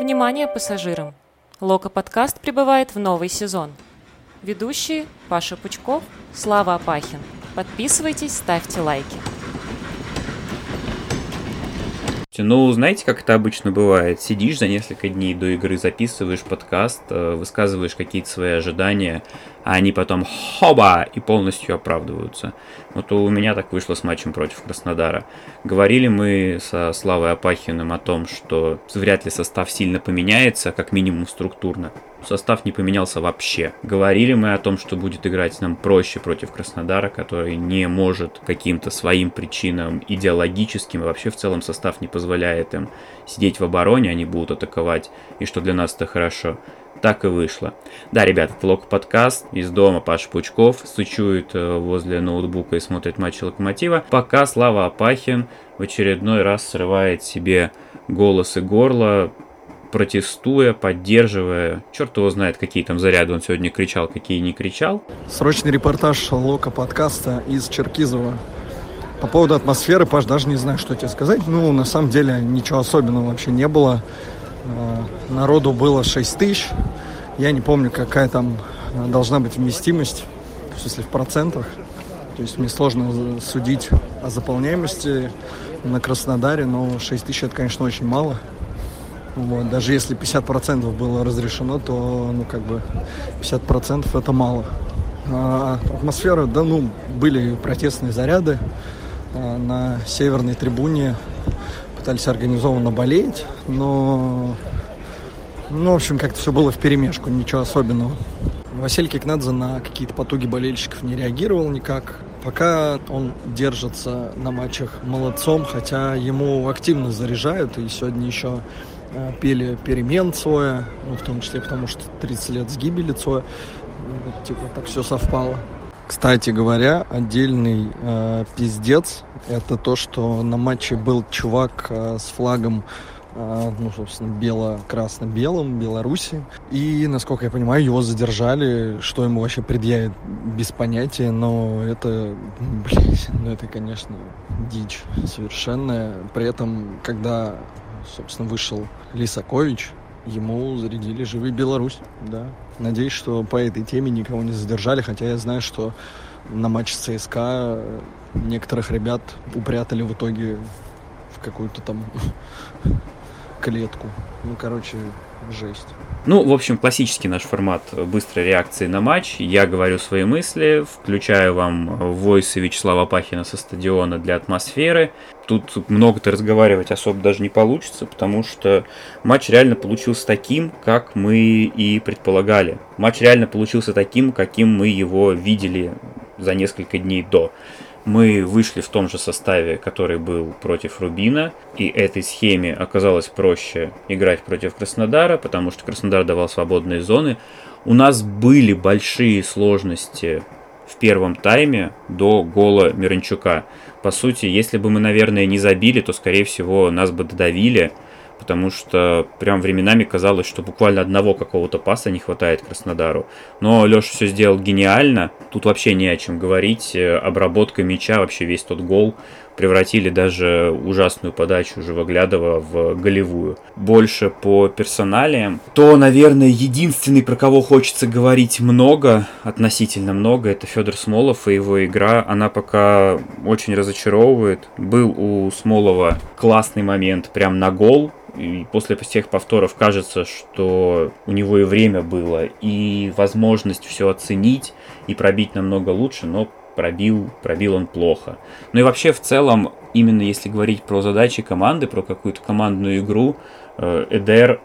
Внимание пассажирам! Лока-подкаст прибывает в новый сезон. Ведущие Паша Пучков, Слава Апахин. Подписывайтесь, ставьте лайки. Ну, знаете, как это обычно бывает? Сидишь за несколько дней до игры, записываешь подкаст, э, высказываешь какие-то свои ожидания, а они потом хоба и полностью оправдываются. Вот у меня так вышло с матчем против Краснодара. Говорили мы со Славой Апахиным о том, что вряд ли состав сильно поменяется, как минимум структурно. Состав не поменялся вообще. Говорили мы о том, что будет играть нам проще против Краснодара, который не может каким-то своим причинам идеологическим, и вообще в целом состав не позволяет им сидеть в обороне, они будут атаковать, и что для нас это хорошо так и вышло. Да, ребята, это Лок подкаст из дома Паша Пучков сучует э, возле ноутбука и смотрит матчи Локомотива, пока Слава Апахин в очередной раз срывает себе голос и горло, протестуя, поддерживая. Черт его знает, какие там заряды он сегодня кричал, какие не кричал. Срочный репортаж Лока подкаста из Черкизова. По поводу атмосферы, Паш, даже не знаю, что тебе сказать. Ну, на самом деле, ничего особенного вообще не было. Э, народу было 6 тысяч. Я не помню, какая там э, должна быть вместимость, в смысле в процентах. То есть мне сложно судить о заполняемости на Краснодаре, но 6 тысяч это, конечно, очень мало. Вот. Даже если 50% было разрешено, то, ну, как бы, 50% это мало. А атмосфера, да, ну, были протестные заряды. А на северной трибуне пытались организованно болеть, но, ну, в общем, как-то все было в перемешку, ничего особенного. Василий Кикнадзе на какие-то потуги болельщиков не реагировал никак. Пока он держится на матчах молодцом, хотя ему активно заряжают, и сегодня еще э, пели перемен Цоя, ну, в том числе потому, что 30 лет с гибели Цоя, вот, типа так все совпало. Кстати говоря, отдельный э, пиздец это то, что на матче был чувак э, с флагом э, ну, собственно, бело-красно-белым Беларуси. И, насколько я понимаю, его задержали, что ему вообще предъявят без понятия, но это, блядь, ну это, конечно, дичь совершенная. При этом, когда, собственно, вышел Лисакович, ему зарядили «Живи Беларусь», да. Надеюсь, что по этой теме никого не задержали, хотя я знаю, что на матч ЦСКА некоторых ребят упрятали в итоге в какую-то там клетку. Ну, короче, жесть. Ну, в общем, классический наш формат быстрой реакции на матч. Я говорю свои мысли, включаю вам войсы Вячеслава Пахина со стадиона для атмосферы. Тут много-то разговаривать особо даже не получится, потому что матч реально получился таким, как мы и предполагали. Матч реально получился таким, каким мы его видели за несколько дней до мы вышли в том же составе, который был против Рубина, и этой схеме оказалось проще играть против Краснодара, потому что Краснодар давал свободные зоны. У нас были большие сложности в первом тайме до гола Миранчука. По сути, если бы мы, наверное, не забили, то, скорее всего, нас бы додавили – потому что прям временами казалось, что буквально одного какого-то паса не хватает Краснодару. Но Леша все сделал гениально, тут вообще не о чем говорить, э, обработка мяча, вообще весь тот гол превратили даже ужасную подачу Живоглядова в голевую. Больше по персоналиям, то, наверное, единственный, про кого хочется говорить много, относительно много, это Федор Смолов и его игра. Она пока очень разочаровывает. Был у Смолова классный момент прям на гол, и после всех повторов кажется, что у него и время было, и возможность все оценить и пробить намного лучше, но пробил, пробил он плохо. Ну и вообще в целом, именно если говорить про задачи команды, про какую-то командную игру, э, Эдер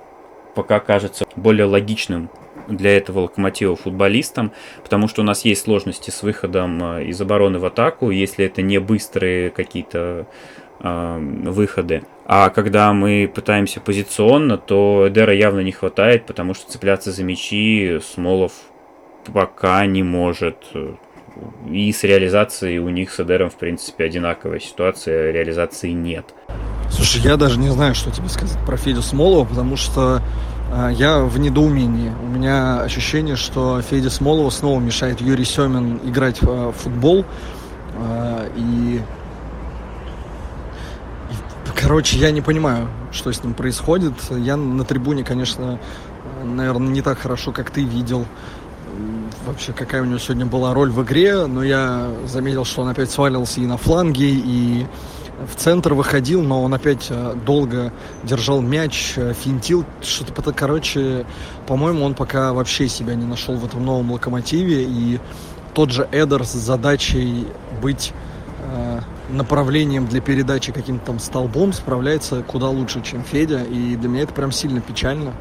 пока кажется более логичным для этого локомотива футболистам, потому что у нас есть сложности с выходом э, из обороны в атаку, если это не быстрые какие-то э, выходы. А когда мы пытаемся позиционно, то Эдера явно не хватает, потому что цепляться за мячи Смолов пока не может. И с реализацией у них с Эдером, в принципе, одинаковая ситуация, реализации нет. Слушай, я даже не знаю, что тебе сказать про Федю Смолова, потому что э, я в недоумении. У меня ощущение, что Федя Смолова снова мешает Юрий Семин играть в э, футбол. Э, и Короче, я не понимаю, что с ним происходит. Я на трибуне, конечно, наверное, не так хорошо, как ты видел вообще, какая у него сегодня была роль в игре, но я заметил, что он опять свалился и на фланге, и в центр выходил, но он опять э, долго держал мяч, э, финтил, что-то, короче, по-моему, он пока вообще себя не нашел в этом новом локомотиве, и тот же Эдер с задачей быть э, направлением для передачи каким-то там столбом справляется куда лучше, чем Федя, и для меня это прям сильно печально,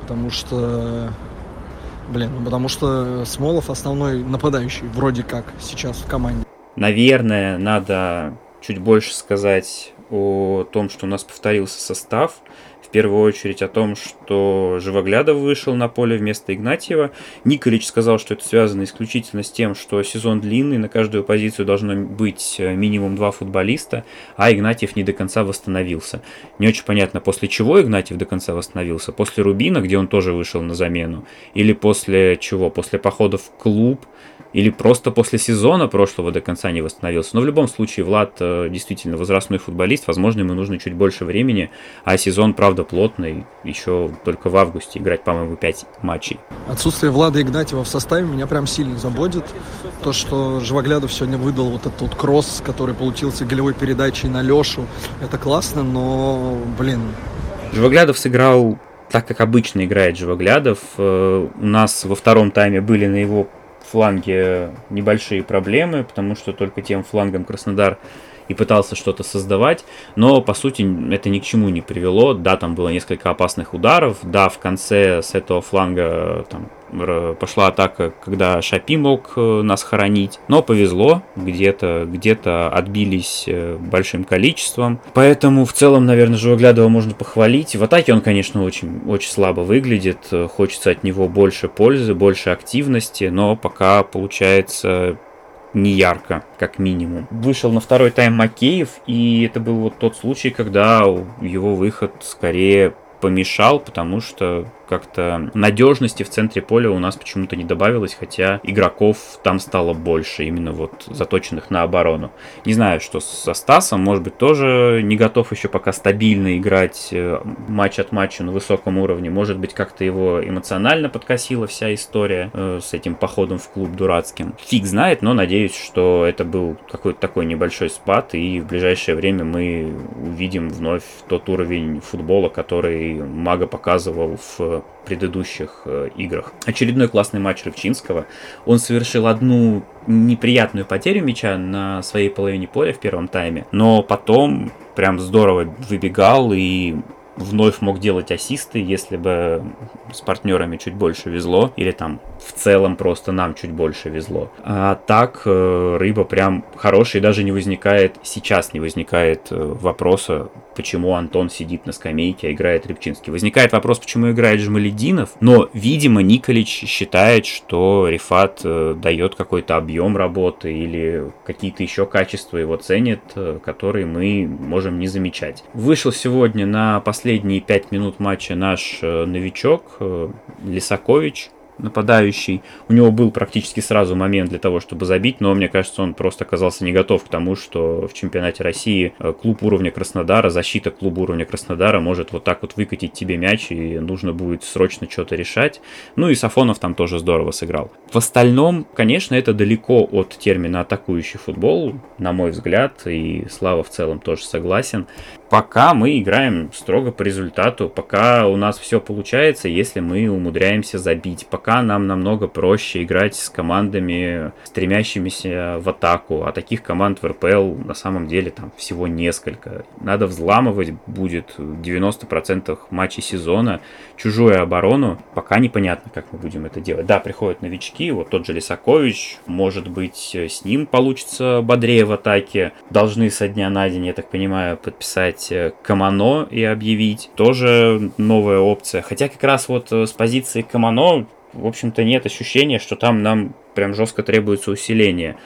потому что Блин, ну потому что Смолов основной нападающий, вроде как, сейчас в команде. Наверное, надо чуть больше сказать о том, что у нас повторился состав в первую очередь о том, что Живоглядов вышел на поле вместо Игнатьева. Николич сказал, что это связано исключительно с тем, что сезон длинный, на каждую позицию должно быть э, минимум два футболиста, а Игнатьев не до конца восстановился. Не очень понятно, после чего Игнатьев до конца восстановился? После Рубина, где он тоже вышел на замену? Или после чего? После похода в клуб? или просто после сезона прошлого до конца не восстановился. Но в любом случае Влад э, действительно возрастной футболист, возможно, ему нужно чуть больше времени, а сезон, правда, плотный, еще только в августе играть, по-моему, 5 матчей. Отсутствие Влада Игнатьева в составе меня прям сильно заботит. То, что Живоглядов сегодня выдал вот этот вот кросс, который получился голевой передачей на Лешу, это классно, но, блин... Живоглядов сыграл так, как обычно играет Живоглядов. Э, у нас во втором тайме были на его фланге небольшие проблемы, потому что только тем флангом Краснодар и пытался что-то создавать, но по сути это ни к чему не привело. Да, там было несколько опасных ударов, да, в конце с этого фланга там пошла атака, когда Шапи мог э, нас хоронить. Но повезло, где-то где отбились э, большим количеством. Поэтому в целом, наверное, Живоглядова можно похвалить. В атаке он, конечно, очень, очень слабо выглядит. Хочется от него больше пользы, больше активности, но пока получается не ярко, как минимум. Вышел на второй тайм Макеев, и это был вот тот случай, когда его выход скорее помешал, потому что как-то надежности в центре поля у нас почему-то не добавилось, хотя игроков там стало больше, именно вот заточенных на оборону. Не знаю, что со Стасом, может быть, тоже не готов еще пока стабильно играть э, матч от матча на высоком уровне. Может быть, как-то его эмоционально подкосила вся история э, с этим походом в клуб дурацким. Фиг знает, но надеюсь, что это был какой-то такой небольшой спад, и в ближайшее время мы увидим вновь тот уровень футбола, который Мага показывал в предыдущих э, играх. Очередной классный матч Рыбчинского. Он совершил одну неприятную потерю мяча на своей половине поля в первом тайме, но потом прям здорово выбегал и вновь мог делать ассисты, если бы с партнерами чуть больше везло, или там в целом просто нам чуть больше везло. А так э, рыба прям хорошая, и даже не возникает, сейчас не возникает э, вопроса, почему Антон сидит на скамейке, а играет Рыбчинский. Возникает вопрос, почему играет Жмалединов, но, видимо, Николич считает, что Рифат э, дает какой-то объем работы или какие-то еще качества его ценит, которые мы можем не замечать. Вышел сегодня на последние пять минут матча наш новичок Лисакович, нападающий. У него был практически сразу момент для того, чтобы забить, но мне кажется, он просто оказался не готов к тому, что в чемпионате России э, клуб уровня Краснодара, защита клуба уровня Краснодара может вот так вот выкатить тебе мяч, и нужно будет срочно что-то решать. Ну и Сафонов там тоже здорово сыграл. В остальном, конечно, это далеко от термина атакующий футбол, на мой взгляд, и Слава в целом тоже согласен. Пока мы играем строго по результату, пока у нас все получается, если мы умудряемся забить, пока нам намного проще играть с командами, стремящимися в атаку, а таких команд в РПЛ на самом деле там всего несколько. Надо взламывать будет 90% матчей сезона, чужую оборону, пока непонятно, как мы будем это делать. Да, приходят новички, вот тот же Лисакович, может быть, с ним получится бодрее в атаке, должны со дня на день, я так понимаю, подписать э, Камано и объявить. Тоже новая опция. Хотя как раз вот э, с позиции Камано, в общем-то, нет ощущения, что там нам прям жестко требуется усиление.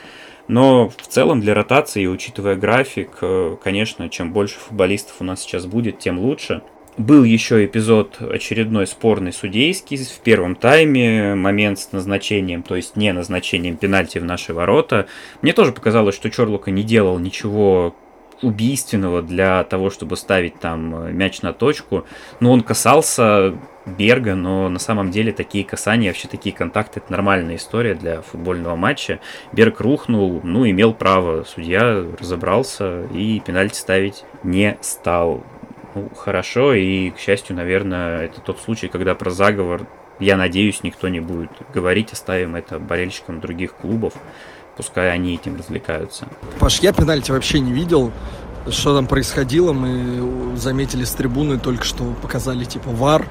Но в целом для ротации, учитывая график, э, конечно, чем больше футболистов у нас сейчас будет, тем лучше. Был еще эпизод очередной спорный судейский в первом тайме, момент с назначением, то есть не назначением пенальти в наши ворота. Мне тоже показалось, что Чорлука не делал ничего убийственного для того, чтобы ставить там э, мяч на точку. Ну, он касался Берга, но на самом деле такие касания, вообще такие контакты, это нормальная история для футбольного матча. Берг рухнул, ну, имел право, судья разобрался и пенальти ставить не стал. Ну, хорошо, и, к счастью, наверное, это тот случай, когда про заговор, я надеюсь, никто не будет говорить, оставим это болельщикам других клубов, пускай они этим развлекаются. Паш, я пенальти вообще не видел, что там происходило, мы заметили с трибуны только что показали типа вар,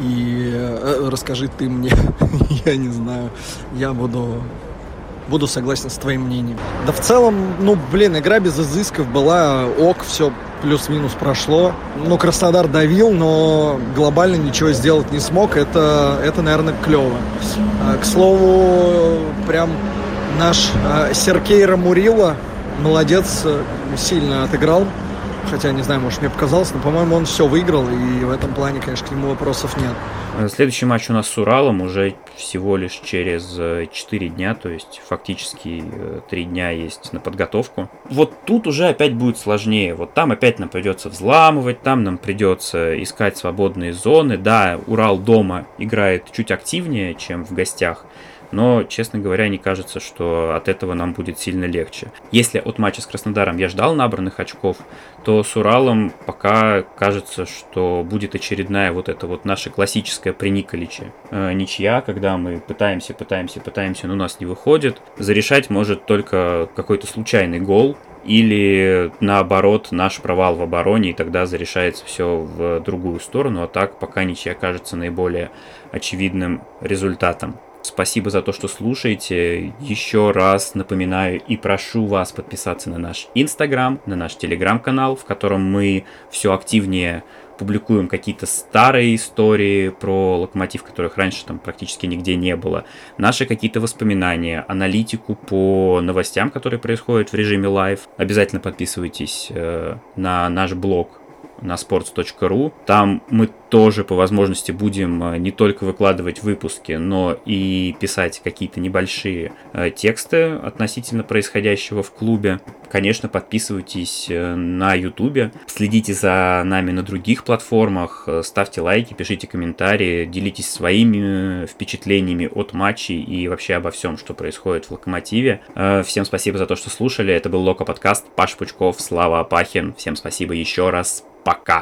и э, расскажи ты мне, я не знаю, я буду буду согласен с твоим мнением. Да в целом, ну, блин, игра без изысков была ок, все плюс-минус прошло. Ну, Краснодар давил, но глобально ничего сделать не смог. Это, это наверное, клево. А, к слову, прям наш а, Серкейра Мурила молодец, э, сильно отыграл Хотя, не знаю, может, мне показалось, но, по-моему, он все выиграл, и в этом плане, конечно, к нему вопросов нет. Э, следующий матч у нас с Уралом уже всего лишь через 4 э, дня, то есть фактически 3 э, дня есть на подготовку. Вот тут уже опять будет сложнее. Вот там опять нам придется взламывать, там нам придется искать свободные зоны. Да, Урал дома играет чуть активнее, чем в гостях, но, честно говоря, не кажется, что от этого нам будет сильно легче. Если от матча с Краснодаром я ждал набранных очков, то с Уралом пока кажется, что будет очередная вот эта вот наша классическая приниколиче. Э, ничья, когда мы пытаемся, пытаемся, пытаемся, но у нас не выходит. Зарешать может только какой-то случайный гол, или наоборот наш провал в обороне, и тогда зарешается все в другую сторону, а так пока ничья кажется наиболее очевидным результатом. Спасибо за то, что слушаете. Еще раз напоминаю и прошу вас подписаться на наш Инстаграм, на наш Телеграм-канал, в котором мы все активнее публикуем какие-то старые истории про локомотив, которых раньше там практически нигде не было, наши какие-то воспоминания, аналитику по новостям, которые происходят в режиме live. Обязательно подписывайтесь э, на наш блог на sports.ru. Там мы тоже по возможности будем э, не только выкладывать выпуски, но и писать какие-то небольшие э, тексты относительно происходящего в клубе. Конечно, подписывайтесь э, на YouTube, следите за нами на других платформах, ставьте лайки, пишите комментарии, делитесь своими впечатлениями от матчей и вообще обо всем, что происходит в Локомотиве. Всем спасибо за то, что слушали. Это был Локо подкаст. Паш Пучков, Слава Апахин. Всем спасибо еще раз. Пока.